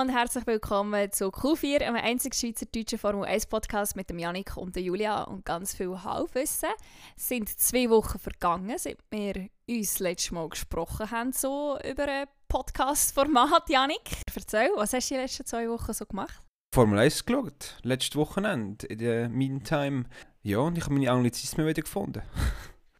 und herzlich willkommen zu Q4, einem einzigen schweizerdeutschen Formel 1 Podcast mit dem Janik und der Julia und ganz viel Halbwissen. Es sind zwei Wochen vergangen, seit wir uns letztes Mal gesprochen haben so über ein Podcast-Format. Janik, erzähl, was hast du die letzten zwei Wochen so gemacht? Formel 1 geschaut, letztes Wochenende. In der Meantime, ja, und ich habe meine Anglizismen wieder gefunden.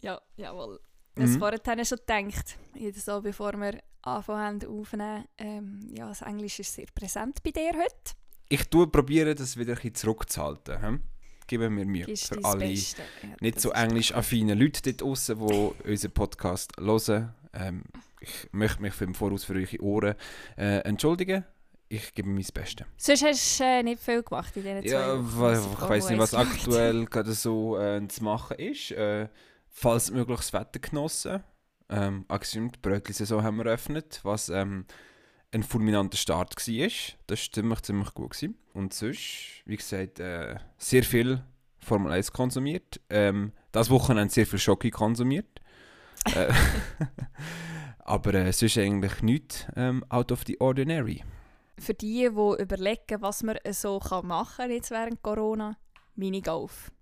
Ja, jawohl. Das mhm. vorher schon gedacht, so bevor wir anfangen aufzunehmen. Ähm, ja, das Englisch ist sehr präsent bei dir heute. Ich tue probieren, das wieder ein bisschen zurückzuhalten. Hm? Geben wir Mühe für alle ja, nicht so englisch-affinen Leute dort draußen, die unseren Podcast hören. Ähm, ich möchte mich für im Voraus für eure Ohren äh, entschuldigen. Ich gebe mir mein Bestes. Sonst hast du äh, nicht viel gemacht in diesen ja, zwei Ja, ich weiß nicht, was aktuell gerade so äh, zu machen ist. Äh, falls möglich das Wetter genossen. Ähm, die Brötli-Saison haben wir eröffnet, was ähm, ein fulminanter Start war. Das war ziemlich, ziemlich gut. Gewesen. Und sonst, wie gesagt, äh, sehr viel Formel 1 konsumiert. Ähm, das Wochenende sehr viel Schoki konsumiert. äh, aber äh, sonst eigentlich nichts ähm, out of the ordinary. Für die, die überlegen, was man so machen kann jetzt während Corona, Minigolf.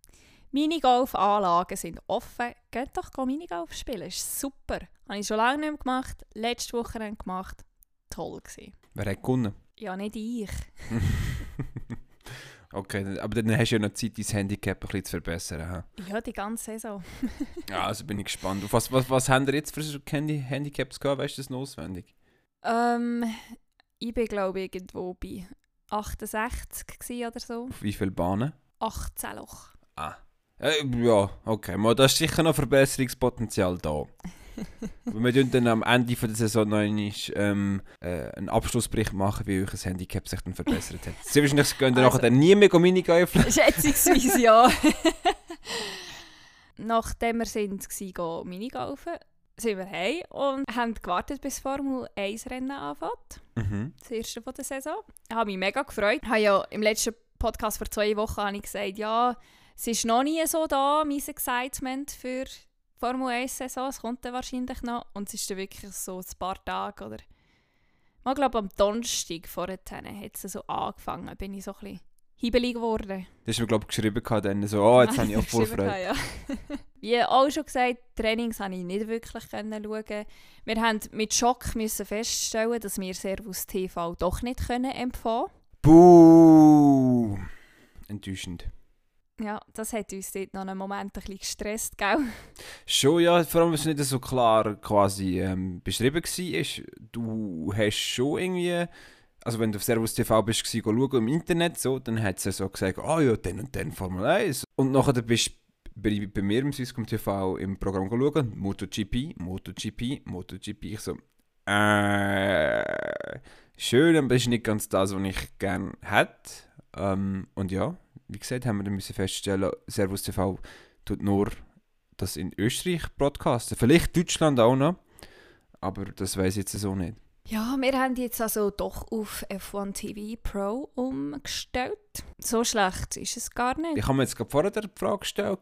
Minigolf-Anlagen sind offen. Geht doch Minigolf spielen, ist super. Habe ich schon lange nicht mehr gemacht. Letzte Woche gemacht. Toll gewesen. Wer hat gewonnen? Ja, nicht ich. okay, aber dann hast du ja noch Zeit, dein Handicap ein bisschen zu verbessern. He? Ja, die ganze Saison. ja, also bin ich gespannt. Auf was, was, was haben ihr jetzt für Handicaps gehabt? Weißt du das noch auswendig? Ähm, ich bin glaube ich irgendwo bei 68 oder so. Auf wie viele Bahnen? 18 Loch. Ah. Äh, ja, okay. Mal, da ist sicher noch Verbesserungspotenzial da. wir werden dann am Ende der Saison noch einmal, ähm, äh, einen Abschlussbericht machen, wie euch das Handicap sich dann verbessert hat. Sehr wahrscheinlich gehen also, nachher dann nie mehr Minigolfen. Schätzungsweise ja. Nachdem wir sind, waren Minigolfen, sind wir heim und haben gewartet, bis Formel 1 Rennen anfängt. Mhm. Das erste von der Saison. Ich habe mich mega gefreut. Ich habe ja im letzten Podcast vor zwei Wochen ich gesagt, ja, es ist noch nie so da, mein Excitement für Formel 1 Saison. Es kommt dann wahrscheinlich noch. Und es ist dann wirklich so ein paar Tage oder... Ich glaube, am Donnerstag vorher hat es so angefangen, bin ich so ein bisschen hibbelig geworden. Das hast du mir, glaube ich, geschrieben, dann so, oh, jetzt habe ich auch Vorfreude. Ja. Wie auch schon gesagt, Trainings konnte ich nicht wirklich schauen. Wir mussten mit Schock müssen feststellen, dass wir Servus TV doch nicht können empfangen können. Buh! Enttäuschend. Ja, das hat uns dort noch einen Moment ein bisschen gestresst, gell? Schon, ja, vor allem, weil es nicht so klar quasi ähm, beschrieben war. Du hast schon irgendwie, also wenn du auf Servus TV bist, gewesen, schauen im Internet, so, dann hat sie so gesagt, ah oh, ja, dann und dann Formel 1. Und nachher bist du bei, bei mir im Swisscom TV im Programm schauen, MotoGP, MotoGP, MotoGP. Ich so, äh, schön, aber das ist nicht ganz das, was ich gerne hätte. Ähm, und ja, wie gesagt, haben wir dann müssen feststellen, Servus TV tut nur das in Österreich broadcasten. Vielleicht Deutschland auch noch, aber das weiß ich jetzt so nicht. Ja, wir haben jetzt also doch auf F1 TV Pro umgestellt. So schlecht ist es gar nicht. Ich habe mir jetzt gerade vorher die Frage gestellt,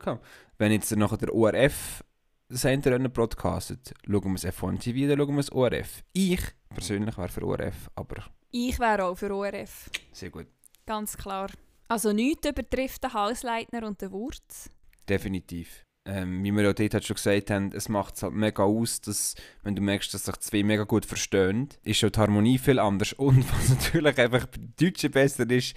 wenn jetzt nachher der ORF Rennen broadcastet, schauen wir das F1 TV oder schauen wir das ORF? Ich persönlich wäre für ORF, aber... Ich wäre auch für ORF. Sehr gut. Ganz klar. Also nichts übertrifft den Hausleitner und den Wurz? Definitiv. Ähm, wie wir ja dort schon gesagt haben, es macht es halt mega aus, dass, wenn du merkst, dass sich zwei mega gut verstehen, ist schon die Harmonie viel anders. Und was natürlich einfach bei den Deutschen besser ist,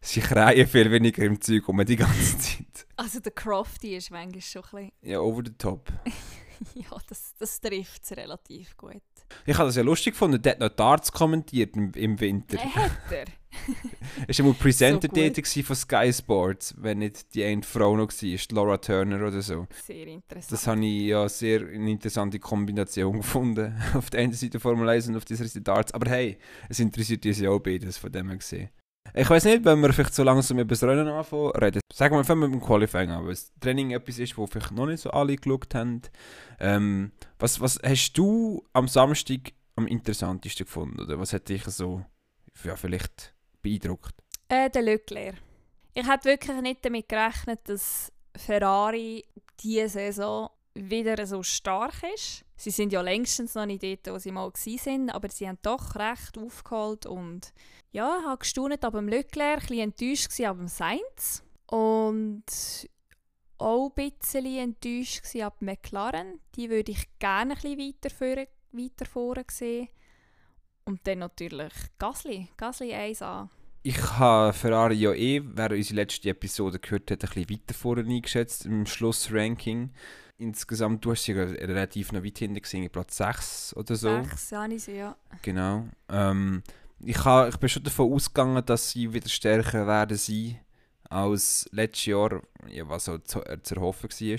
sie kreien viel weniger im Zeug um die ganze Zeit. Also der Crofty ist manchmal schon ein bisschen... Ja, over the top. ja, das, das trifft es relativ gut. Ich habe das ja lustig gefunden, der hat noch Darts kommentiert im, im Winter. Äh, hat er? ist mal Presenter so von Sky Sports, wenn nicht die eine Frau noch war, Laura Turner oder so. Sehr interessant. Das habe ich ja sehr eine interessante Kombination gefunden. auf der einen Seite Formel 1 und auf dieser Seite Darts. Aber hey, es interessiert uns ja auch beides, von dem her gesehen. Ich weiß nicht, wenn wir vielleicht so langsam über das Rennen anfangen reden. Sagen wir, fangen wir mit dem Qualifying an, weil das Training etwas ist, wo vielleicht noch nicht so alle geschaut haben. Ähm, was, was hast du am Samstag am interessantesten gefunden? Oder was hat dich so ja, vielleicht beeindruckt? Äh, der Leclerc. Ich hätte wirklich nicht damit gerechnet, dass Ferrari diese Saison wieder so stark ist. Sie sind ja längstens noch nicht dort, wo sie mal waren, aber sie haben doch recht aufgeholt und ja, ich habe gestaunt ab dem Leclerc, ein bisschen enttäuscht ab dem Sainz und auch ein bisschen enttäuscht ab McLaren. Die würde ich gerne ein bisschen weiter, weiter vorne sehen. Und dann natürlich Gasly, Gasly 1A. Ich habe Ferrari ja eh, wer unsere letzte Episode gehört hat, ein bisschen weiter vorne eingeschätzt im Schlussranking. Insgesamt, du hast sie relativ noch weit hinten gesehen, Platz 6 oder so. 6, ja, ich sie, ja. Genau. Ähm, ich, ha, ich bin schon davon ausgegangen, dass sie wieder stärker werden sein als letztes Jahr, ja, was so zu, äh, zu erhoffen war.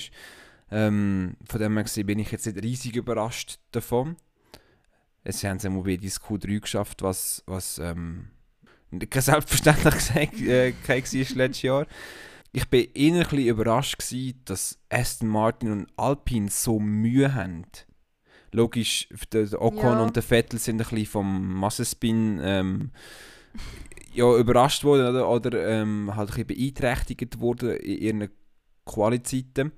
Ähm, von dem her bin ich jetzt nicht riesig überrascht davon. Sie haben es einmal bei ins Q3 geschafft, was, was ähm, keine Selbstverständlichkeit äh, war letztes Jahr. Ich war eher ein überrascht, gewesen, dass Aston Martin und Alpine so Mühe haben. Logisch, der Ocon ja. und der Vettel sind ein bisschen vom Massenspin ähm, ja, überrascht worden oder, oder ähm, halt ein bisschen beeinträchtigt worden in ihren Qualizeiten.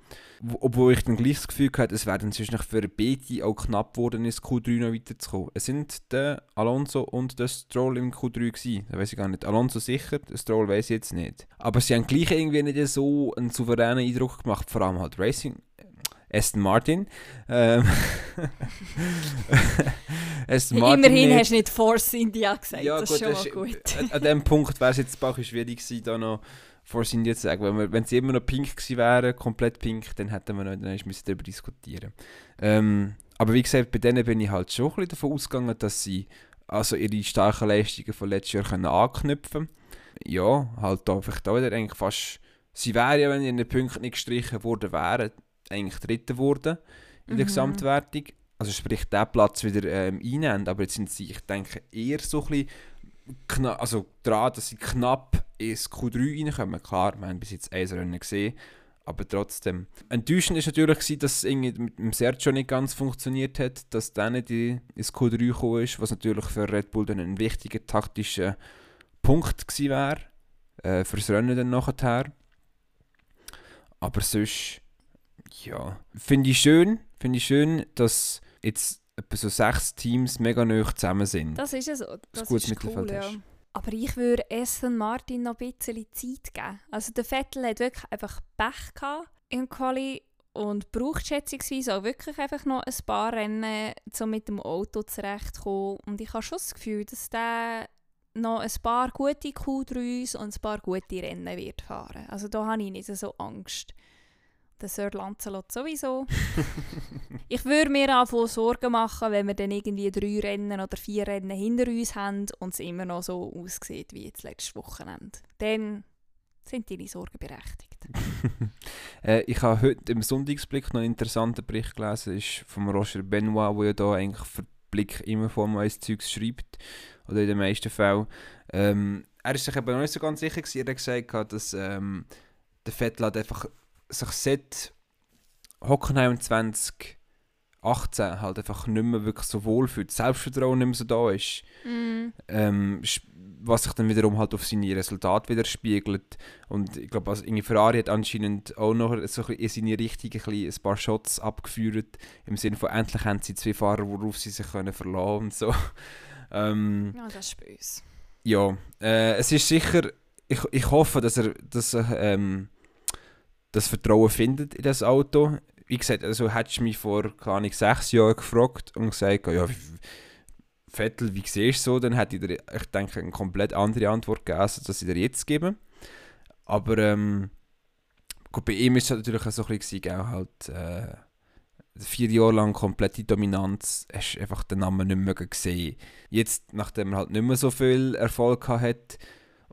Obwohl ich dann gleich das Gefühl hatte, es wäre dann für beide auch knapp geworden, ins Q3 noch weiterzukommen. Es sind der Alonso und der Stroll im Q3 gewesen. Da weiß ich gar nicht. Alonso sicher, der Stroll weiß ich jetzt nicht. Aber sie haben gleich irgendwie nicht so einen souveränen Eindruck gemacht, vor allem halt Racing. Aston Martin. Ähm, Aston Martin Immerhin nicht. hast du nicht Force India gesagt, ja, das gut, ist schon mal gut. An, an dem Punkt wäre es jetzt ein bisschen schwierig gewesen, da noch Force India zu sagen. Wenn, wir, wenn sie immer noch pink gewesen wären, komplett pink, dann hätten wir noch dann müssen darüber diskutieren ähm, Aber wie gesagt, bei denen bin ich halt schon ein bisschen davon ausgegangen, dass sie also ihre starken Leistungen von letztes Jahr können anknüpfen können. Ja, halt da vielleicht auch wieder eigentlich fast... Sie wären ja, wenn ihre Punkte nicht gestrichen worden wären, eigentlich Dritter geworden in mhm. der Gesamtwertung. Also sprich, der Platz wieder ähm, einnehmen. Aber jetzt sind sie, ich denke, eher so ein bisschen also dran, dass sie knapp ins Q3 reinkommen. Klar, wir haben bis jetzt ein Rennen gesehen, aber trotzdem. Enttäuschend ist natürlich, gewesen, dass es irgendwie mit dem Sergio nicht ganz funktioniert hat, dass der nicht ins Q3 gekommen ist, was natürlich für Red Bull dann ein wichtiger taktischer Punkt gewesen wäre, äh, fürs Rennen dann nachher. Aber sonst ja, finde ich schön, finde ich schön, dass jetzt etwa so sechs Teams mega nah zusammen sind. Das ist es so. Das, das ist cool, ja. Aber ich würde Aston Martin noch ein bisschen Zeit geben. Also der Vettel hat wirklich einfach Pech gehabt im Quali und braucht schätzungsweise auch wirklich einfach noch ein paar Rennen, um mit dem Auto zurechtzukommen. Und ich habe schon das Gefühl, dass der noch ein paar gute Q3s und ein paar gute Rennen wird fahren. Also da habe ich nicht so Angst der Sir Lancelot sowieso. ich würde mir auch Sorgen machen, wenn wir dann irgendwie drei Rennen oder vier Rennen hinter uns haben und es immer noch so aussieht wie jetzt letztes Wochenende. Dann sind deine Sorgen berechtigt. äh, ich habe heute im Sonntagsblick noch einen interessanten Bericht gelesen, ist von Roger Benoit, der ja da eigentlich für Blick immer vor mal Zeugs schreibt, oder in den meisten Fällen. Ähm, er ist sich aber noch nicht so ganz sicher gewesen. Er hat gesagt, dass ähm, der Vettel hat einfach sich seit Hockenheim 2018 halt einfach nicht mehr wirklich so wohl fühlt, Selbstvertrauen nicht mehr so da ist, mm. ähm, was sich dann wiederum halt auf seine Resultate widerspiegelt. Und ich glaube, also Ferrari hat anscheinend auch noch so in seine Richtung ein, ein paar Shots abgeführt, im Sinne von endlich haben sie zwei Fahrer, worauf sie sich können verlassen und so. ähm, ja, das ist böse. Ja, äh, es ist sicher, ich, ich hoffe, dass er, dass er ähm, das Vertrauen findet in das Auto. Wie gesagt, also hättest du mich vor, keine sechs Jahren gefragt und gesagt, ja, Vettel, wie siehst du so? Dann hätte ich dir, ich denke, eine komplett andere Antwort gegeben, als ich dir jetzt gebe. Aber ähm, gut, bei ihm ist es natürlich so ein bisschen halt, äh, vier Jahre lang komplette Dominanz, hast einfach den Namen nicht mehr gesehen. Jetzt, nachdem er halt nicht mehr so viel Erfolg hat,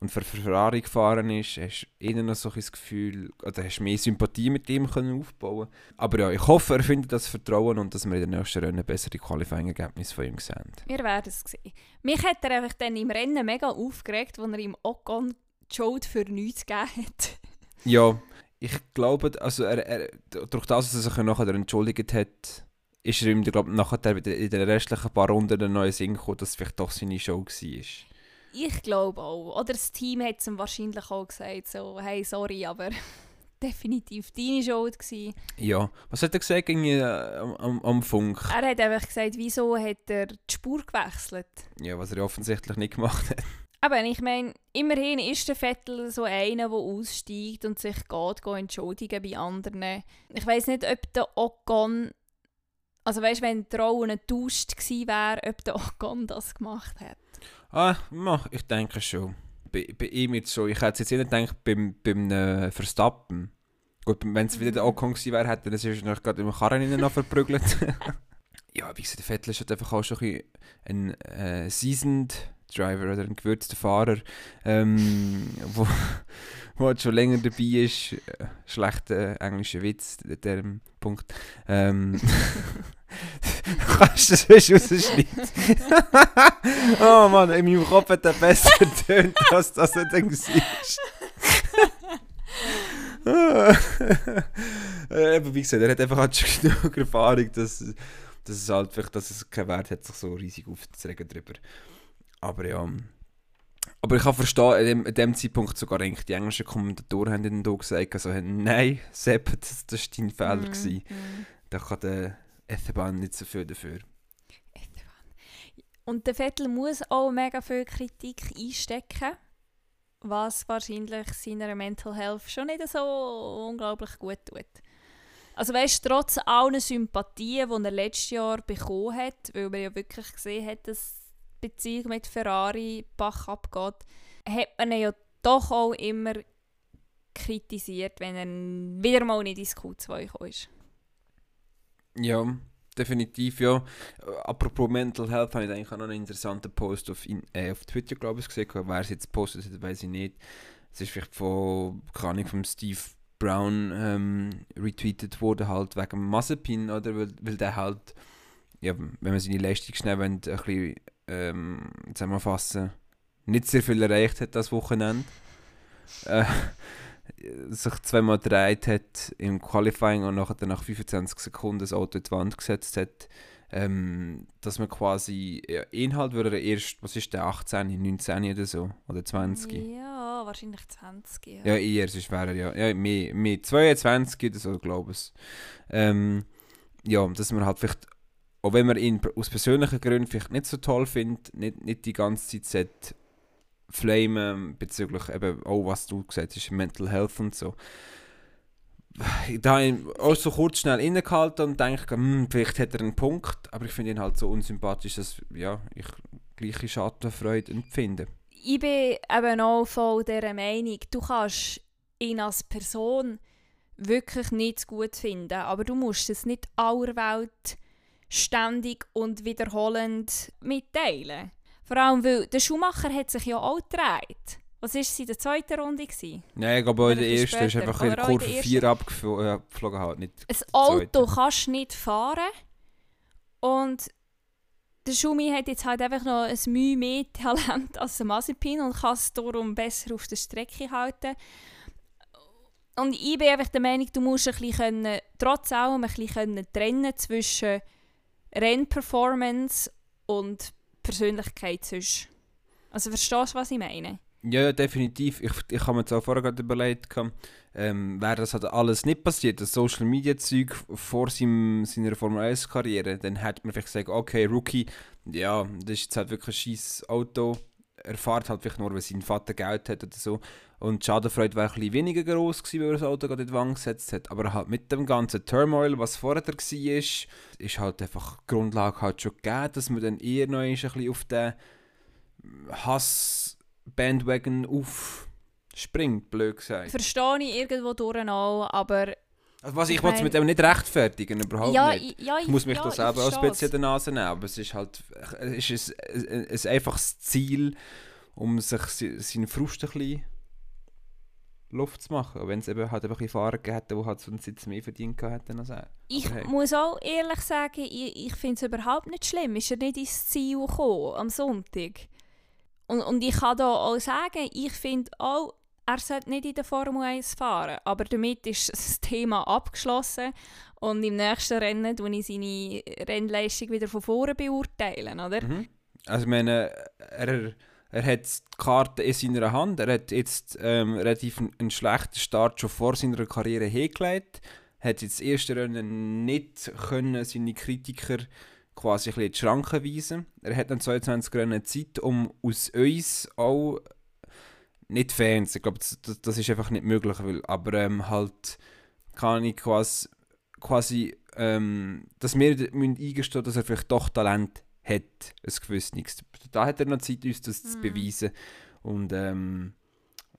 und für Ferrari gefahren ist, hast du eher noch so ein Gefühl, oder hast mehr Sympathie mit ihm können aufbauen Aber ja, ich hoffe, er findet das Vertrauen und dass wir in den nächsten Rennen bessere Qualifying-Ergebnisse von ihm sehen. Wir werden es sehen. Mich hat er einfach dann im Rennen mega aufgeregt, als er ihm Ocon Joe für nichts gegeben hat. ja, ich glaube, also er, er, durch das, dass er sich nachher entschuldigt hat, ist er ihm, glaube nachher in den restlichen paar Runden ein neues Sinn gekommen, dass es vielleicht doch seine Show war. Ich glaube auch. Oder das Team hat es ihm wahrscheinlich auch gesagt, so, hey, sorry, aber definitiv deine Schuld gewesen. Ja, was hat er gesagt äh, am, am, Funk? Er hat einfach gesagt, wieso hat er die Spur gewechselt. Ja, was er ja offensichtlich nicht gemacht hat. Aber ich meine, immerhin ist der Vettel so einer, der aussteigt und sich geht, geht entschuldigen bei anderen. Ich weiß nicht, ob der Ocon, also weißt, wenn die Rollen getauscht gewesen wäre, ob der Ocon das gemacht hat. Ah, ich denke schon. Bei, bei ihm jetzt schon. Ich hätte jetzt nicht gedacht, beim, beim äh, Verstappen. Gut, wenn es wieder der mhm. Ocon gewesen wäre, hätte er sich noch gerade im Karren noch verprügelt. ja, wie gesagt, der Vettel ist halt einfach auch schon ein, ein äh, seasoned Driver oder ein gewürzter Fahrer, ähm, wo, wo halt schon länger dabei ist. Äh, schlechter englischer Witz, der Punkt. Ähm, Kannst du das weißt, rausschneiden? oh Mann, in meinem Kopf hat er besser getönt, als das er dann war. äh, wie gesagt, er hat einfach halt schon genug Erfahrung, dass, dass es halt vielleicht, dass es keinen Wert hat, sich so riesig aufzuregen drüber. Aber ja. Aber ich kann verstehen, an dem, Zeitpunkt sogar eigentlich die englischen Kommentatoren haben dann gesagt, also, nein, Sepp, das, das war dein Fehler. Mm, mm. Da kann der Esteban nicht so viel dafür. Und der Vettel muss auch mega viel Kritik einstecken, was wahrscheinlich seiner Mental Health schon nicht so unglaublich gut tut. Also weißt, trotz allen Sympathien, die er letztes Jahr bekommen hat, weil man ja wirklich gesehen hat, dass Beziehung mit Ferrari Bach abgeht, hat man ihn ja doch auch immer kritisiert, wenn er wieder mal nicht ins Q2 gekommen ist. Ja, definitiv, ja. Apropos Mental Health, habe ich eigentlich auch noch einen interessanten Post auf, in, äh, auf Twitter, glaube ich, gesehen. Wer es jetzt postet hat, weiß ich nicht. Es ist vielleicht von, keine Ahnung, von Steve Brown ähm, retweetet worden, halt wegen Mazepin, oder? Weil, weil der halt, ja, wenn man seine Leistung schnell ein bisschen ähm, zusammenfassen, nicht sehr viel erreicht hat das Wochenende. Äh, sich zweimal gedreht hat im Qualifying und nachher nach 25 Sekunden das Auto in die Wand gesetzt hat, ähm, dass man quasi ja, Inhalt würde er erst, was ist der, 18, 19 oder so, oder 20? Ja, wahrscheinlich 20, ja. Ja, eher, sonst wäre er ja, ja mehr, mehr 22 oder so, glaube ich. Ähm, ja, dass man halt vielleicht, auch wenn man ihn aus persönlichen Gründen vielleicht nicht so toll findet, nicht, nicht die ganze Zeit flamen bezüglich eben auch, was du gesagt hast, Mental Health und so. Da habe ich auch so kurz schnell innegehalten und denke, hm, vielleicht hat er einen Punkt, aber ich finde ihn halt so unsympathisch, dass ja, ich gleiche Schadenfreude empfinde. Ich bin eben auch voll dieser Meinung, du kannst ihn als Person wirklich nicht gut finden, aber du musst es nicht aller Welt ständig und wiederholend mitteilen. Vor allem, weil der Schumacher hat sich ja auch gedreht. Was war es in der zweiten Runde? Gewesen? Nein, ich glaube, in der ersten ist einfach in Kurve 4 abgeflogen. Halt, nicht ein Auto kannst du nicht fahren. Und der Schumi hat jetzt halt einfach noch ein Mühe mehr Talent als der Mazepin und kann es darum besser auf der Strecke halten. Und ich bin einfach der Meinung, du musst ein bisschen können, trotz allem ein bisschen trennen zwischen Rennperformance und Persönlichkeit sonst. Also verstehst du, was ich meine? Ja, definitiv. Ich, ich habe mir jetzt auch vorher gerade überlegt, ähm, wäre das halt alles nicht passiert, das Social Media Zeug vor seinem, seiner Formel 1 Karriere, dann hätte man vielleicht gesagt, okay, Rookie, ja, das ist jetzt halt wirklich ein scheiß Auto, er fährt halt vielleicht nur, weil sein Vater Geld hat oder so. Und die Schadenfreude wäre ein bisschen weniger groß gewesen, weil er das Auto gerade in die Wand gesetzt hat. Aber halt mit dem ganzen Turmoil, was vorher war, ist, ist halt einfach die Grundlage halt schon gegeben, dass man dann eher noch ein bisschen auf den Hass-Bandwagon aufspringt, blöd gesagt. Verstehe ich irgendwo durch auch, aber also was, ich, ich mein, mit dem nicht rechtfertigen, überhaupt ja, nicht. Ja, ich, muss mich ja, da selber auch ein bisschen in der Nase nehmen, aber es ist halt es ist ein, ein, ein einfaches Ziel, um sich seinen Frust ein bisschen Luft zu machen. Wenn es eben halt einfach Fahrer hätte, die halt so einen Sitz mehr verdient hätten als er. Ich hey. muss auch ehrlich sagen, ich, ich finde es überhaupt nicht schlimm. Ist er nicht ins Ziel gekommen am Sonntag? Und, und ich kann da auch sagen, ich finde auch, er sollte nicht in der Formel 1 fahren. Aber damit ist das Thema abgeschlossen. Und im nächsten Rennen tue ich seine Rennleistung wieder von vorne beurteilen, oder? Mhm. Also ich meine, er, Er hat die Karte in seiner Hand. Er hat jetzt ähm, relativ einen schlechten Start schon vor seiner Karriere hingelegt. Hat jetzt das erste Rennen nicht können seine Kritiker quasi ein bisschen in die Schranken weisen. Er hat dann 22 Rennen Zeit, um aus uns auch nicht Fans, ich glaube, das, das, ist einfach nicht möglich, weil, aber ähm, halt kann ich quasi, quasi ähm, dass wir eingestehen dass er vielleicht doch Talent hat, ein gewisses nichts. Da hat er noch Zeit, uns das mm. zu mhm. beweisen und ähm,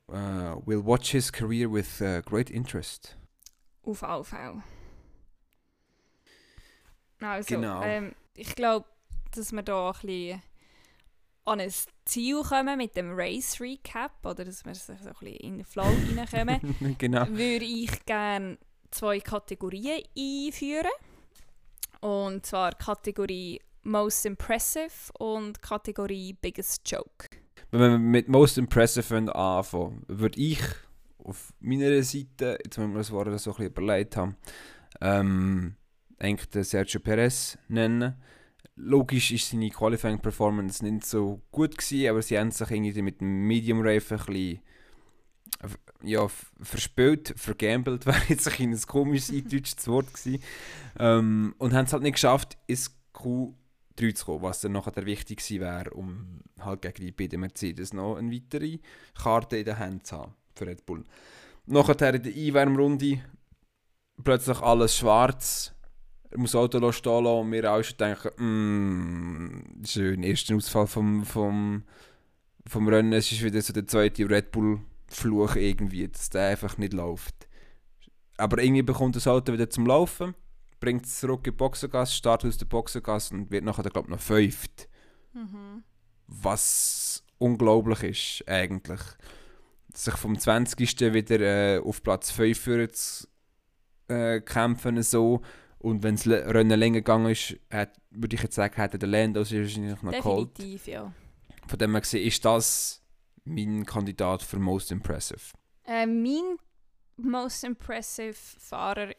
uh, will watch his career with uh, great interest. Auf AV. Also, genau. Ähm, ich glaube, dass wir da ein bisschen an ein Ziel kommen mit dem Race Recap oder dass wir so ein bisschen in den Flow reinkommen, genau. würde ich gerne zwei Kategorien einführen. Und zwar Kategorie Most Impressive und Kategorie Biggest Joke. Wenn wir mit Most Impressive anfangen, würde ich auf meiner Seite, jetzt wenn wir das Wort so ein bisschen überlegt haben, ähm, eigentlich den Sergio Perez nennen logisch ist seine Qualifying Performance nicht so gut gewesen, aber sie haben sich irgendwie mit dem Medium Rave ein bisschen ja, verspielt, vergambelt, wäre jetzt ein, ein komisches eindeutsches Wort gewesen. Ähm, und haben es halt nicht geschafft, ins Q3 zu kommen, was dann nachher der wichtig gewesen wäre, um halt gegen die beiden Mercedes noch eine weitere Karte in der Hand zu haben für Red Bull. Nachher in der Einwärmrunde plötzlich alles schwarz, er muss das Auto stehen lassen und wir alle schon denken, mm, schön, erster Ausfall vom, vom, vom Rennen, es ist wieder so der zweite Red Bull-Fluch irgendwie, dass der einfach nicht läuft. Aber irgendwie bekommt das Auto wieder zum Laufen, bringt es zurück in die Boxengasse, startet aus der Boxengasse und wird nachher, glaube ich, noch fünft. Mhm. Was unglaublich ist, eigentlich. Sich vom 20. wieder äh, auf Platz 5 zu äh, kämpfen, so und wenn das Rennen länger gegangen ist, würde ich jetzt sagen, hätte der Lando sich wahrscheinlich noch geholt. Definitiv, ja. Von dem her gesehen, ist das mein Kandidat für Most Impressive? Äh, mein Most Impressive Fahrer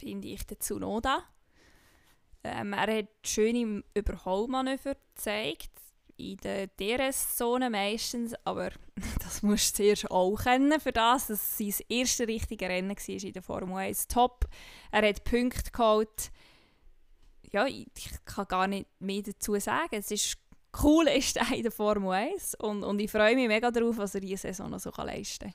finde ich der Tsunoda. Ähm, er hat schöne Überholmanöver gezeigt in der DRS-Zone meistens, aber das musst du zuerst auch kennen für das, dass es sein erstes richtige Rennen war in der Formel 1. Top, er hat Punkte geholt. Ja, ich, kann gar nicht mehr dazu sagen. Es ist cool ist er in der Formel 1 und, und ich freue mich mega darauf, was er diese Saison noch so leisten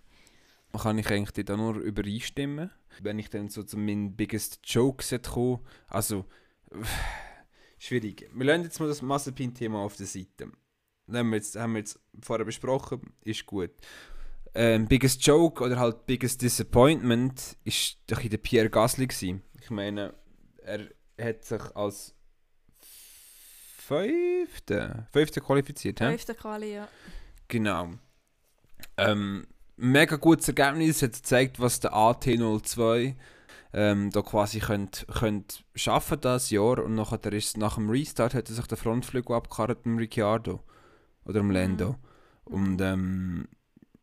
kann. Kann ich eigentlich da nur übereinstimmen? Wenn ich dann so zu meinen Biggest Jokes komme, also schwierig. Wir lernen jetzt mal das Mazepin-Thema auf der Seite. Das haben wir, jetzt, haben wir jetzt vorher besprochen, ist gut. Ähm, biggest Joke oder halt Biggest Disappointment ist doch in der Pierre Gasly gewesen. Ich meine, er hat sich als Fünfte, Fünfte qualifiziert, Fünfte Quali, ja. Genau. Ähm, mega gutes Ergebnis, hat gezeigt, was der AT02 ähm, da quasi könnt, könnt schaffen das Jahr und nachher ist nach dem Restart hat er sich den Frontflügel abgekarrt mit Ricciardo oder dem Lando mhm. und ähm,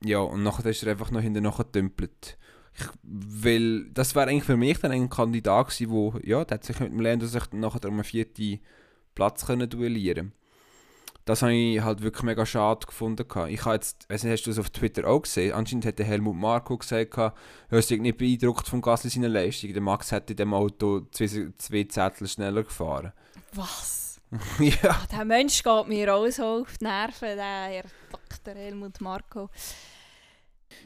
ja und nachher ist er einfach noch hinterher getümpelt. Ich, weil das wäre eigentlich für mich dann ein Kandidat gewesen, wo ja, der hat sich mit dem Lando sich nachher um einen vierten Platz können duellieren das habe ich halt wirklich mega schade gefunden. Ich habe jetzt, weiss nicht, hast du das auf Twitter auch gesehen? Anscheinend hat der Helmut Marko gesagt, er sei nicht beeindruckt von Gasly seiner Leistung. Der Max hätte in dem Auto zwei, zwei Zettel schneller gefahren. Was? ja. Oh, der Mensch geht mir auch so auf die Nerven, der Dr. Helmut Marko.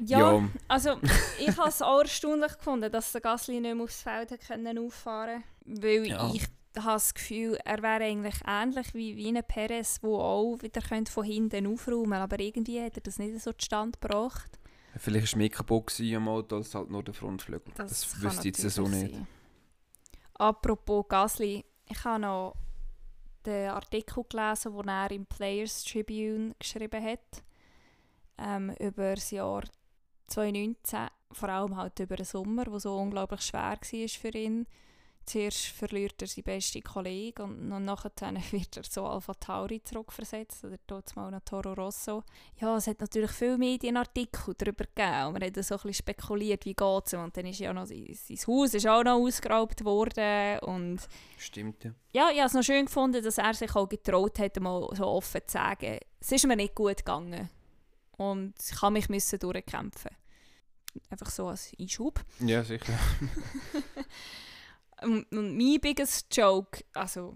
Ja, ja, also ich habe es auch erstaunlich gefunden, dass der Gasly nicht mehr aufs Feld auffahren konnte. Weil ja. ich habe das Gefühl, er wäre eigentlich ähnlich wie, wie ein Perez, der auch wieder von hinten aufräumen könnte. Aber irgendwie hat er das nicht so zustande gebracht. Vielleicht war mehr kaputt am Auto als halt nur der Frontflügel. Das, das wüsste ich jetzt so nicht. Sein. Apropos Gasly, ich habe noch den Artikel gelesen, den er im Players Tribune geschrieben hat. Ähm, über das Jahr 2019. Vor allem halt über den Sommer, der so unglaublich schwer war für ihn zuerst verliert er seinen besten Kollegen und, und nachher wird er zu Alpha Tauri zurückversetzt oder dort mal nach Toro Rosso. Ja, es hat natürlich viele Medienartikel darüber gegeben und man hat so ein bisschen spekuliert, wie geht es und dann ist ja noch sein, sein Haus ist auch noch ausgeraubt worden und Stimmt, ja. Ja, ich habe es noch schön gefunden, dass er sich auch getraut hat, mal so offen zu sagen, es ist mir nicht gut gegangen. Und ich habe mich müssen durchkämpfen. Einfach so als Einschub. Ja, sicher. und, und mein biggest Joke, also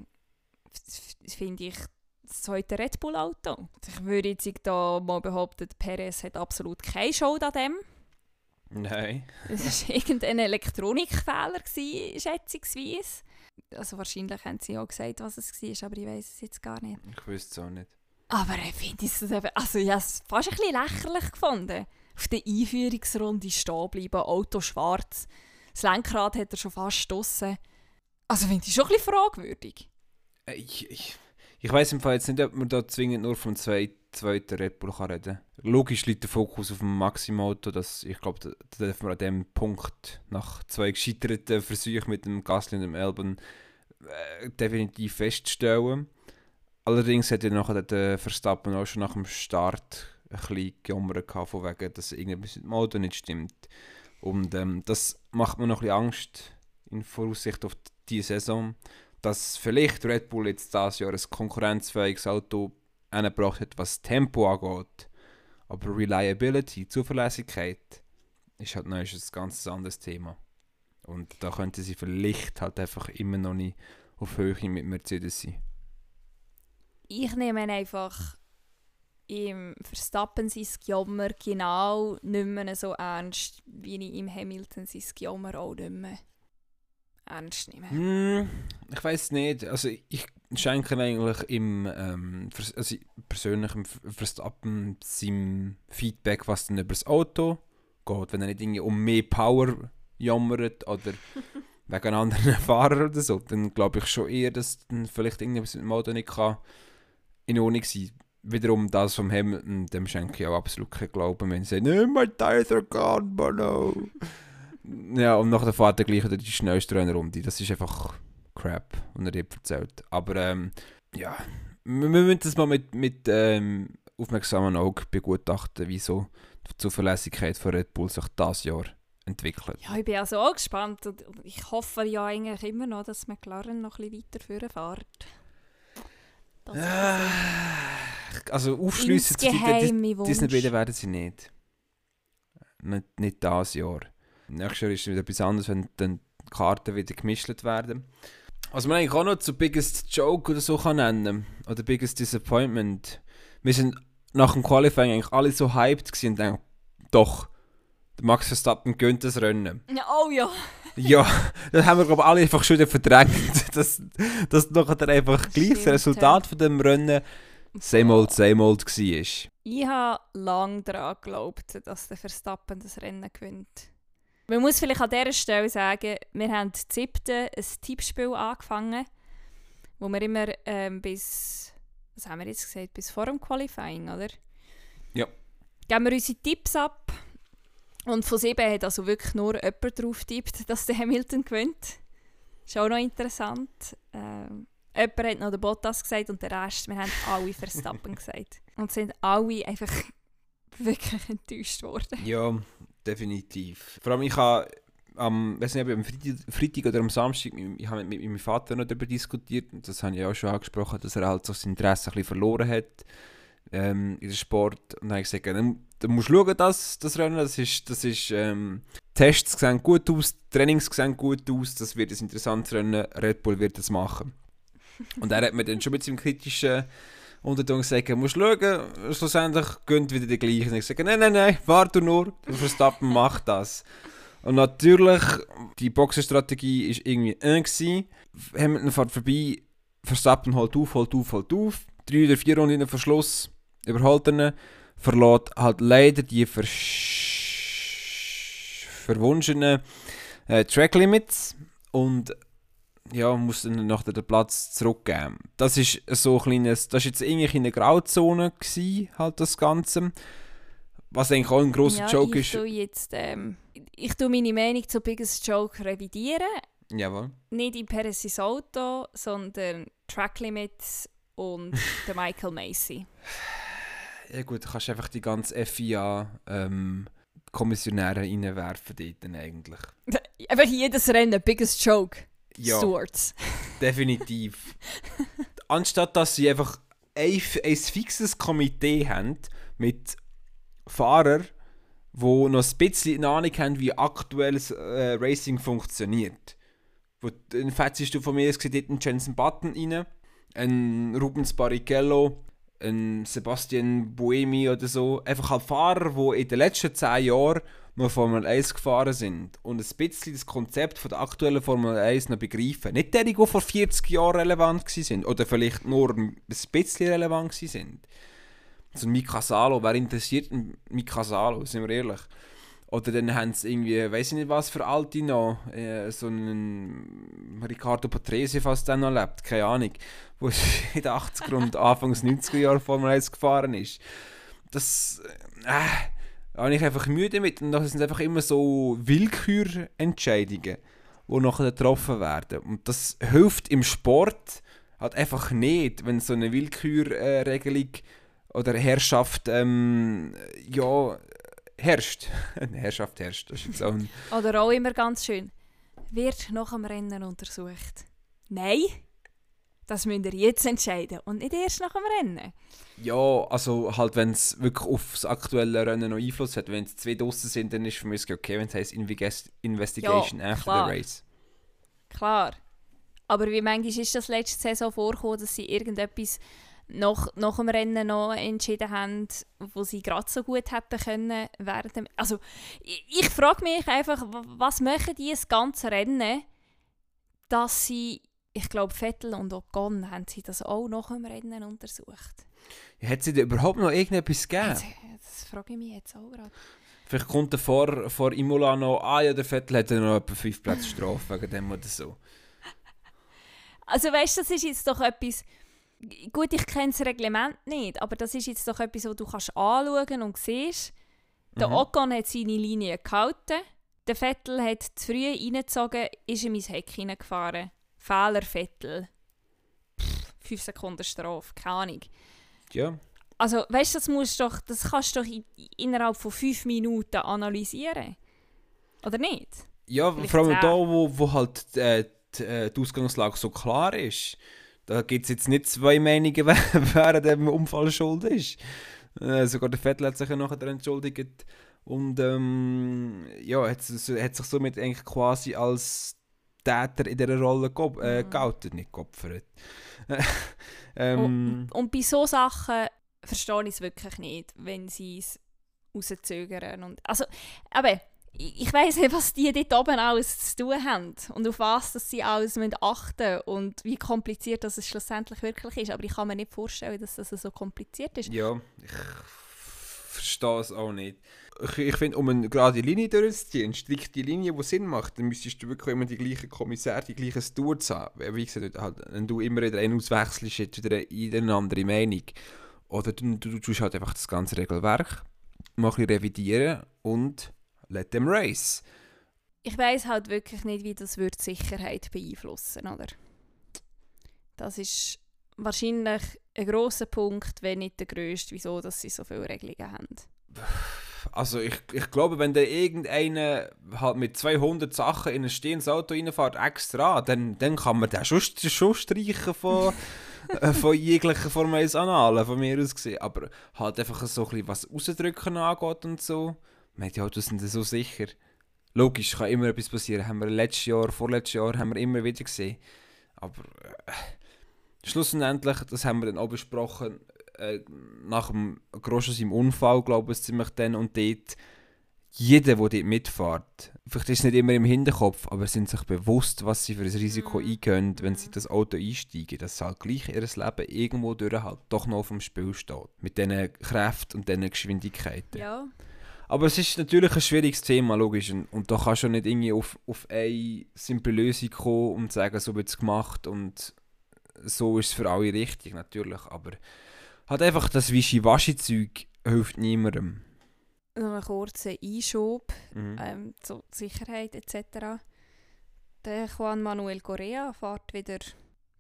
finde ich das zweite Red Bull Auto. Ich würde jetzt da mal behaupten, Perez hat absolut keine Schuld an dem. Nein. Es war irgendein Elektronikfehler, schätzungsweise. Also wahrscheinlich haben sie auch gesagt, was es war, aber ich weiß es jetzt gar nicht. Ich wüsste es auch nicht. Aber ich finde es also ich habe es fast ein bisschen lächerlich gefunden. Auf der Einführungsrunde stehen bleiben, Auto schwarz. Das Lenkrad hat er schon fast gestossen. Also finde ich schon ein bisschen fragwürdig. Äh, ich, ich, ich weiß im Fall jetzt nicht, ob man da zwingend nur vom zweiten, zweiten Red Bull kann reden. Logisch liegt der Fokus auf dem Maxim-Auto. Ich glaube, da, da dürfen wir an dem Punkt nach zwei gescheiterten Versuchen mit dem Gasly und dem Elben äh, definitiv feststellen. Allerdings hat ja nachher der Verstappen auch schon nach dem Start ein bisschen gejammert von wegen, dass irgendetwas mit dem Auto nicht stimmt. Und ähm, das macht mir noch ein Angst in Voraussicht auf diese Saison, dass vielleicht Red Bull jetzt dieses Jahr ein konkurrenzfähiges Auto angebracht hat, was Tempo angeht. Aber Reliability, Zuverlässigkeit, ist halt noch ein ganz anderes Thema. Und da könnte sie vielleicht halt einfach immer noch nicht auf Höhe mit Mercedes sein ich nehme einfach im Verstappen sein Gejammer genau nicht mehr so ernst, wie ich im Hamilton sein Gejammer auch nicht mehr ernst nehme. Mm, ich weiß nicht. Also ich schenke eigentlich im ähm, also persönlich im Verstappen sein Feedback, was dann über das Auto geht. Wenn er nicht irgendwie um mehr Power jammert oder wegen anderen Fahrer oder so, dann glaube ich schon eher, dass dann vielleicht irgendwas mit dem Auto nicht kann in Ordnung sein. Wiederum das vom Hamilton, dem schenke ich auch absolut keinen Glauben, wenn sie sagen, no, my tires are gone, Bono. ja, und nachher fährt er gleich wieder die schnellste Rennrunde. Das ist einfach Crap, was er dir erzählt. Aber ähm, ja, wir, wir müssen das mal mit, mit ähm, aufmerksamen Auge begutachten, wie so die Zuverlässigkeit von Red Bull sich dieses Jahr entwickelt. Ja, ich bin also auch gespannt und ich hoffe ja eigentlich immer noch, dass McLaren noch ein bisschen weiter fährt. Ah, also aufschliessen zu Disney Bilder werden sie nicht. Nicht, nicht dieses Jahr. Nächstes Jahr ist es wieder etwas anderes, wenn dann die Karten wieder gemischt werden. Was man eigentlich auch noch zu Biggest Joke oder so kann nennen oder Biggest Disappointment. Wir sind nach dem Qualifying eigentlich alle so hyped gewesen und denken, doch, der Max Verstappen gönnt das Rennen. Oh ja. ja, das haben wir glaube ich alle einfach schon verdrängt, dass, dass nachher einfach gleich das Resultat von dem Rennen same old, same old war. Ich habe lange daran geglaubt, dass der Verstappen das Rennen gewinnt. Man muss vielleicht an dieser Stelle sagen, wir haben das siebte ein Tippspiel angefangen, wo wir immer ähm, bis, was haben wir jetzt gesagt, bis vor dem Qualifying, oder? Ja. Geben wir unsere Tipps ab und von sieben hat also wirklich nur jemand drauf tippt, dass der Hamilton gewinnt. Ist auch noch interessant. Ähm, jemand hat noch den Bottas gesagt und der Rest, wir haben alle Verstappen gesagt. Und sind alle einfach wirklich enttäuscht worden. Ja, definitiv. Vor allem ich habe am, weiß nicht, am Freitag, Freitag oder am Samstag, ich habe mit, mit meinem Vater noch darüber diskutiert und das habe ich auch schon angesprochen, dass er halt so sein Interesse ein bisschen verloren hat ähm, in den Sport. Und dann habe ich gesagt, dann, dann musst du schauen, das, das Rennen, das ist, das ist ähm, Tests sehen gut aus, Trainings sehen gut aus, das wird ein interessantes Rennen, Red Bull wird das machen. Und er hat mir dann schon mit seinem kritischen Unterton gesagt, musst schauen, schlussendlich gönnt wieder die gleichen. Ich sage, nein, nein, nein, warte nur, Verstappen macht das. Und natürlich, die Boxenstrategie war irgendwie ein. Gewesen. Hamilton fährt vorbei, Verstappen holt auf, holt auf, holt auf. Drei oder vier Runden in den Verschluss überhaltenen verlässt halt leider die verwunschenen äh, Track Limits und ja, muss dann nach den Platz zurückgeben. Das ist so ein kleines, das ist jetzt irgendwie in der Grauzone gewesen, halt das Ganze. Was eigentlich auch ein grosser ja, Joke ich ist. Jetzt, ähm, ich tue meine Meinung zu Biggest Joke revidieren. Jawohl. Nicht in Perez' Auto, sondern Track Limits und der Michael Macy. Ja gut, du kannst einfach die ganze FIA ähm, Kommissionäre reinwerfen dort eigentlich. Einfach jedes Rennen, biggest joke. Ja, Stewards. definitiv. Anstatt dass sie einfach ein, ein fixes Komitee haben mit Fahrern, die noch ein bisschen Ahnung haben, wie aktuelles äh, Racing funktioniert. Wo, dann fetzest du von mir, es sieht einen Jensen Button rein, ein Rubens Barrichello, ein Sebastian Buemi oder so. Einfach halt Fahrer, die in den letzten 10 Jahren noch Formel 1 gefahren sind und ein bisschen das Konzept von der aktuellen Formel 1 noch begreifen. Nicht die, die vor 40 Jahren relevant sind oder vielleicht nur ein bisschen relevant sind. So ein Mika Salo, wer interessiert Mika Salo, sind wir ehrlich. Oder dann haben sie irgendwie, weiß ich nicht was für Alte noch, äh, so einen Riccardo Patrese, falls der noch lebt, keine Ahnung, wo in den 80er und Anfangs 90er Jahren Formel 1 gefahren ist. Das, äh, da habe ich einfach müde mit. Und das sind einfach immer so Willkürentscheidungen, die nachher getroffen werden. Und das hilft im Sport halt einfach nicht, wenn so eine Willkürregelung äh, oder Herrschaft ähm, ja, herrscht. Eine Herrschaft herrscht. Das ist so ein oder auch immer ganz schön. Wird nach dem Rennen untersucht? Nein, das müsst ihr jetzt entscheiden und nicht erst nach dem Rennen. Ja, also halt, wenn es wirklich auf das aktuelle Rennen noch Einfluss hat. Wenn es zwei draussen sind, dann ist für mich okay, wenn es heisst Investigation ja, after klar. the race. Klar. Aber wie manchmal ist das letzte Saison vorgekommen, dass sie irgendetwas nach, nach dem Rennen noch entschieden haben, wo sie gerade so gut hätten können dem, Also ich, ich frage mich einfach, was machen die das ganze Rennen, dass sie, ich glaube Vettel und Ocon haben sie das auch nach dem Rennen untersucht. Ja, hat sie da überhaupt noch irgendetwas gegeben? Das, das frage ich mich jetzt auch gerade. Vielleicht kommt vor, vor Imola noch, ah ja, der Vettel hat noch etwa fünf Plätze Strafe wegen dem oder so. Also weißt du, das ist jetzt doch etwas gut, ich kenne das Reglement nicht, aber das ist jetzt doch etwas, was du kannst anschauen und siehst. Der mhm. Ocon hat seine Linie gehalten. Der Vettel hat zu früh reingezogen, ist in mein Heck hineingefahren. Fehler Vettel. Pff, fünf Sekunden Strafe, keine Ahnung. Ja. Also, weißt du, das, musst doch, das kannst du doch in, innerhalb von fünf Minuten analysieren. Oder nicht? Ja, Vielleicht vor allem da, wo, wo halt äh, die, äh, die Ausgangslage so klar ist. Da gibt es jetzt nicht zwei Meinungen, wer an dem Unfall schuld ist. Äh, sogar der Vettel hat sich ja nachher entschuldigt. Und ähm, ja, hat, hat sich somit eigentlich quasi als Täter in dieser Rolle ge äh, mhm. geoutet, nicht geopfert. ähm, und, und, bei solchen Sachen verstehe ich es wirklich nicht, wenn sie es rauszögern. Und, also, aber ich weiß nicht, was die dort oben alles zu tun haben und auf was dass sie alles achten müssen und wie kompliziert das es schlussendlich wirklich ist. Aber ich kann mir nicht vorstellen, dass das so kompliziert ist. Ja, ich verstehe es auch nicht. Ich, ich finde, um eine gerade Linie durchzuziehen, eine strikte Linie, die Sinn macht, dann müsstest du wirklich immer die gleichen Kommissare, die gleichen Stewards haben. Wie gesagt, halt, wenn du immer wieder einen auswechselst, hast du wieder eine andere Meinung. Oder du, du, du tust halt einfach das ganze Regelwerk mal ein revidieren und let them race. Ich weiß halt wirklich nicht, wie das wird Sicherheit beeinflussen, oder? Das ist wahrscheinlich ein grosser Punkt, wenn nicht der grösste, wieso dass sie so viele Regelungen haben. Also ich, ich glaube, wenn da irgendeiner halt mit 200 Sachen in ein stehendes Auto reinfährt, extra, dann, dann kann man den schon, schon streichen von, äh, von jeglichen Formel 1 Annalen, von mir aus gesehen. Aber halt einfach so ein bisschen was rausdrücken angeht und so meine, die Autos sind so sicher. Logisch, kann immer etwas passieren. Haben wir letztes Jahr, vorletztes Jahr, haben wir immer wieder gesehen. Aber äh, schlussendlich, das haben wir dann auch besprochen, äh, nach dem Groschen im Unfall, glaube ich, ziemlich dann und dort, jeder, der dort mitfährt, vielleicht ist es nicht immer im Hinterkopf, aber sind sich bewusst, was sie für ein Risiko mhm. eingehen, wenn sie das Auto einsteigen, dass halt gleich ihr Leben irgendwo durch halt doch noch auf dem Spiel steht. Mit diesen Kräften und diesen Geschwindigkeiten. Ja. Aber es ist natürlich ein schwieriges Thema, logisch. Und, da kannst du nicht irgendwie auf, auf eine simple Lösung kommen und sagen, so wird es gemacht und so ist es für alle richtig, natürlich. Aber hat einfach das Wischiwaschi-Zeug hilft niemandem. Noch einen kurzen Einschub mhm. ähm, zur Sicherheit etc. Der Juan Manuel Correa fährt wieder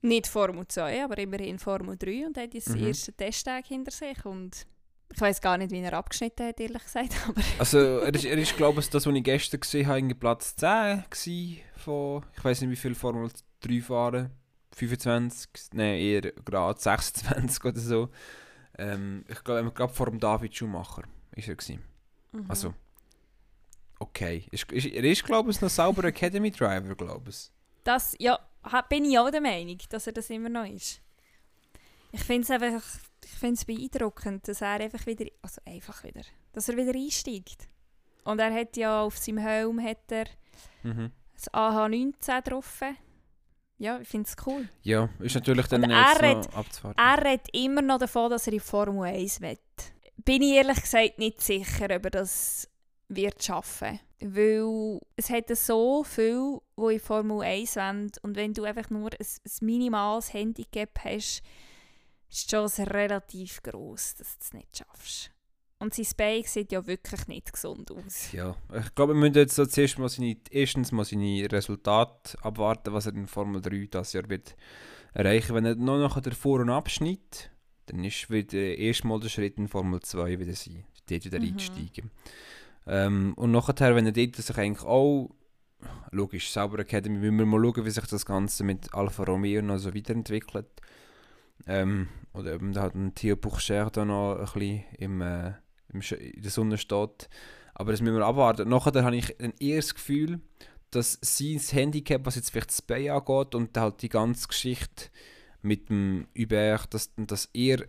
nicht Formel 2, aber immerhin Formel 3 und hat jetzt mhm. ersten Testtag hinter sich und ich weiß gar nicht, wie er abgeschnitten hat, ehrlich gesagt. Aber also er ist, er ist glaube ich, das, was ich gestern gesehen habe, Platz 10 von, ich weiß nicht, wie viel Formel 3 fahren. 25, nein, eher gerade 26 oder so. Ähm, ich glaube, gerade vor dem David Schumacher ist er gewesen. Mhm. Also, okay. Ist, ist, er ist, glaube ich, noch sauber Academy Driver, glaube ich. Das, ja, bin ich auch der Meinung, dass er das immer noch ist. Ich finde es einfach, ich finde es beeindruckend, dass er einfach wieder, also einfach wieder, dass er wieder einsteigt. Und er hat ja auf seinem Helm hat er mhm. das AH19 drauf. Ja, ich finde es cool. Ja, ist natürlich dann Und er redet, abzuwarten. Er redet immer noch davon, dass er in Formel 1 will. Bin ich ehrlich gesagt nicht sicher, ob er das wird schaffen. Weil es hat so viel, wo in Formel 1 wollen. Und wenn du einfach nur ein, ein minimales Handicap hast, ist die Chance relativ groß, dass du es nicht schaffst. Und sein Bein sieht ja wirklich nicht gesund aus. Ja, ich glaube, wir müssen jetzt so zuerst mal seine, erstens mal seine Resultate abwarten, was er in Formel 3 das Jahr wird erreichen. Wenn er noch nachher der Vor- und Abschnitt, dann ist wieder erstmal der Schritt in Formel 2 wieder sein, dort wieder mhm. einsteigen. Ähm, und nachher, wenn er dort sich eigentlich auch, logisch, Sauber Academy, müssen wir mal schauen, wie sich das Ganze mit Alfa Romeo noch so weiterentwickelt. Ähm, oder eben da hat ein Theo Buchscher da noch ein bisschen im... Äh, in der Sonne steht. Aber das müssen wir abwarten. Nachher habe ich ein erstes Gefühl, dass sein Handicap, was jetzt vielleicht das Bein angeht und halt die ganze Geschichte mit dem Hubert, dass, dass er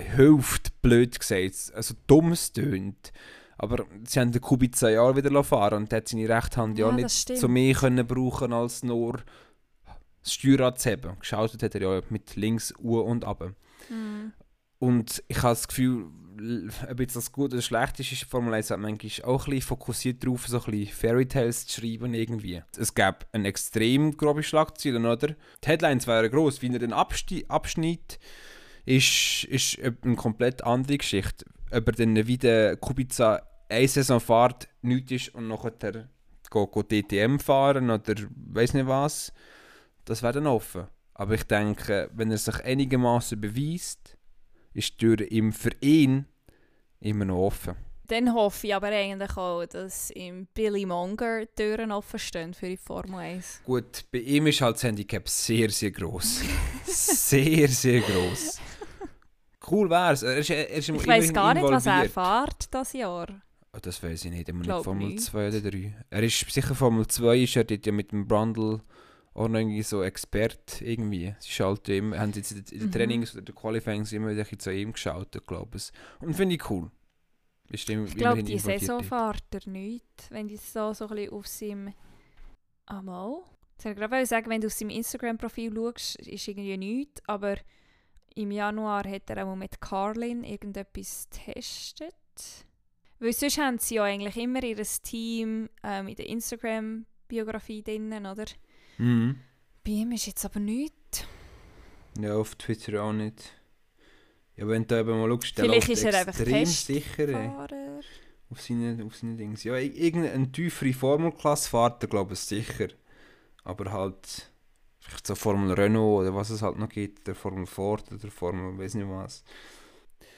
hilft, blöd gesagt, also dumm tönt. Aber sie haben den Kubica ja wieder fahren und der hat seine rechte Hand ja, ja nicht so mehr können brauchen als nur das Steuerrad zu haben. Geschaltet hat er ja mit links U und ab. Mhm. Und ich habe das Gefühl, ob jetzt das gut oder schlecht ist, ist Formel 1 halt manchmal auch ein bisschen fokussiert darauf, so ein bisschen Fairy Tales zu schreiben irgendwie. Es gab eine extrem grobe Schlagzeile, oder? Die Headlines wären gross, wie er den abschnitt, ist, ist eine komplett andere Geschichte. Ob er dann wieder Kubica eine Saison fährt, nichts ist und nachher go, go DTM fahren oder weiß nicht was, das wäre dann offen. Aber ich denke, wenn er sich einigermaßen beweist, ist die Tür im Verein immer noch offen. Dann hoffe ich aber eigentlich auch, dass im Billy Monger die Türen offen stehen für die Formel 1. Gut, bei ihm ist halt das Handicap sehr, sehr groß. sehr, sehr groß. Cool wär's. Er ist, er ist ich weiß gar nicht, was er fährt das Jahr. Oh, das weiß ich nicht. Immer nicht Formel 2 oder 3. Er ist sicher Formel 2, ist er dort ja mit dem Brundle auch noch irgendwie so Expert irgendwie. Sie schalten immer, haben jetzt in den mhm. Trainings oder den Qualifyings immer wieder zu ihm geschaltet, glaube ich. Und finde ich cool. Ist ich glaube, die Saison fährt er nicht, wenn du so, so ein bisschen auf seinem... Einmal. Ich wollte gerade sagen, wenn du auf seinem Instagram-Profil schaust, ist irgendwie nichts, aber im Januar hat er auch mit Carlin irgendetwas getestet. Weil sonst haben sie ja eigentlich immer ihr Team ähm, in der Instagram-Biografie drin, oder? Mhm. Bei ihm ist jetzt aber nichts. Ja, auf Twitter auch nicht. Ja, wenn du eben mal schaust, der Vielleicht ist er einfach extrem sicher auf seine, auf seine Dings. Ja, irgendeine tiefere Formelklasse fährt er, glaube ich, sicher. Aber halt vielleicht so Formel Renault oder was es halt noch gibt, der Formel Ford oder Formel weiß nicht was.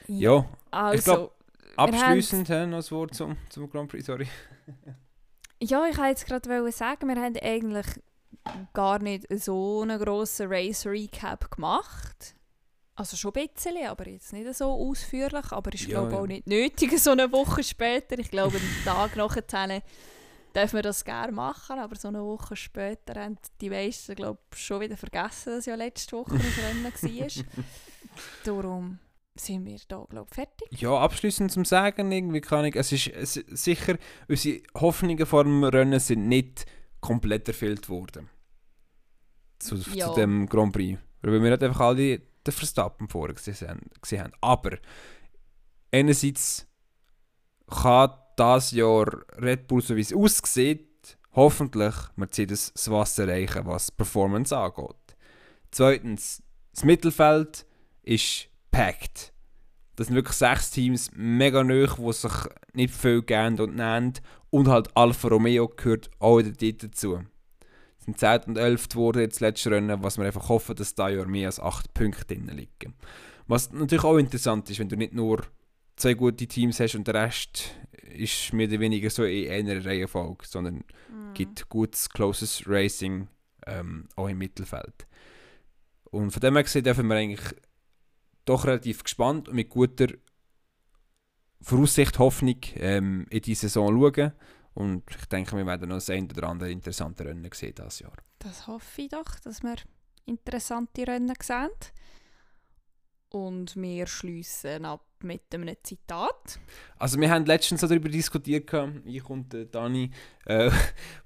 Ja, ja also, ich glaube, abschließend noch ein Wort zum, zum Grand Prix, sorry. ja, ich wollte jetzt gerade sagen, wir haben eigentlich gar nicht so einen grossen Race-Recap gemacht. Also schon ein bisschen, aber jetzt nicht so ausführlich. Aber ich ja, glaube ja. auch nicht nötig, so eine Woche später. Ich glaube, einen Tag nachher dürfen wir das gerne machen, aber so eine Woche später haben die meisten glaube schon wieder vergessen, dass ja letzte Woche ein Rennen war. Darum sind wir da glaube fertig. Ja, abschließend zum Sagen, irgendwie kann ich, es ist, es sicher, unsere Hoffnungen vor dem Rennen sind nicht komplett erfüllt worden. Zu, zu dem Grand Prix. Weil wir halt einfach alle den Verstappen vorher gesehen, gesehen haben. Aber einerseits kann das Jahr Red Bull, so wie es aussieht, hoffentlich Mercedes das Wasser erreichen, was Performance angeht. Zweitens, das Mittelfeld ist packed. Das sind wirklich sechs Teams mega nöch, die sich nicht viel gern und nennen. Und halt Alfa Romeo gehört auch dort dazu. Es sind 10 und 11 geworden jetzt letztes Rennen, was wir einfach hoffen, dass da ja mehr als 8 Punkte drin liegen. Was natürlich auch interessant ist, wenn du nicht nur zwei gute Teams hast und der Rest ist mehr oder weniger so in einer Reihenfolge, sondern mhm. gibt gutes, closes Racing ähm, auch im Mittelfeld. Und von dem her gesehen dürfen wir eigentlich doch relativ gespannt und mit guter Voraussicht, Hoffnung ähm, in die Saison schauen. Und ich denke, wir werden noch das ein oder andere interessante Rennen sehen dieses Jahr. Das hoffe ich doch, dass wir interessante Rennen sehen. Und wir schließen ab mit einem Zitat. Also wir haben letztens darüber diskutiert, ich und äh, Dani, äh,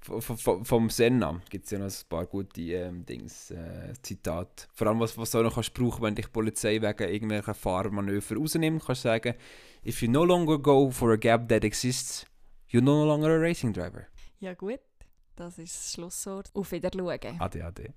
vom Senna gibt es ja noch ein paar gute ähm, Dings, äh, Zitate. Vor allem, was, was du auch noch kannst brauchen, wenn dich die Polizei wegen irgendwelcher Fahrmanöver rausnimmt, kannst du sagen, if you no longer go for a gap that exists, you're no longer a racing driver. Ja gut, das ist das Schlusswort. Auf Wiedersehen. Ade, ade.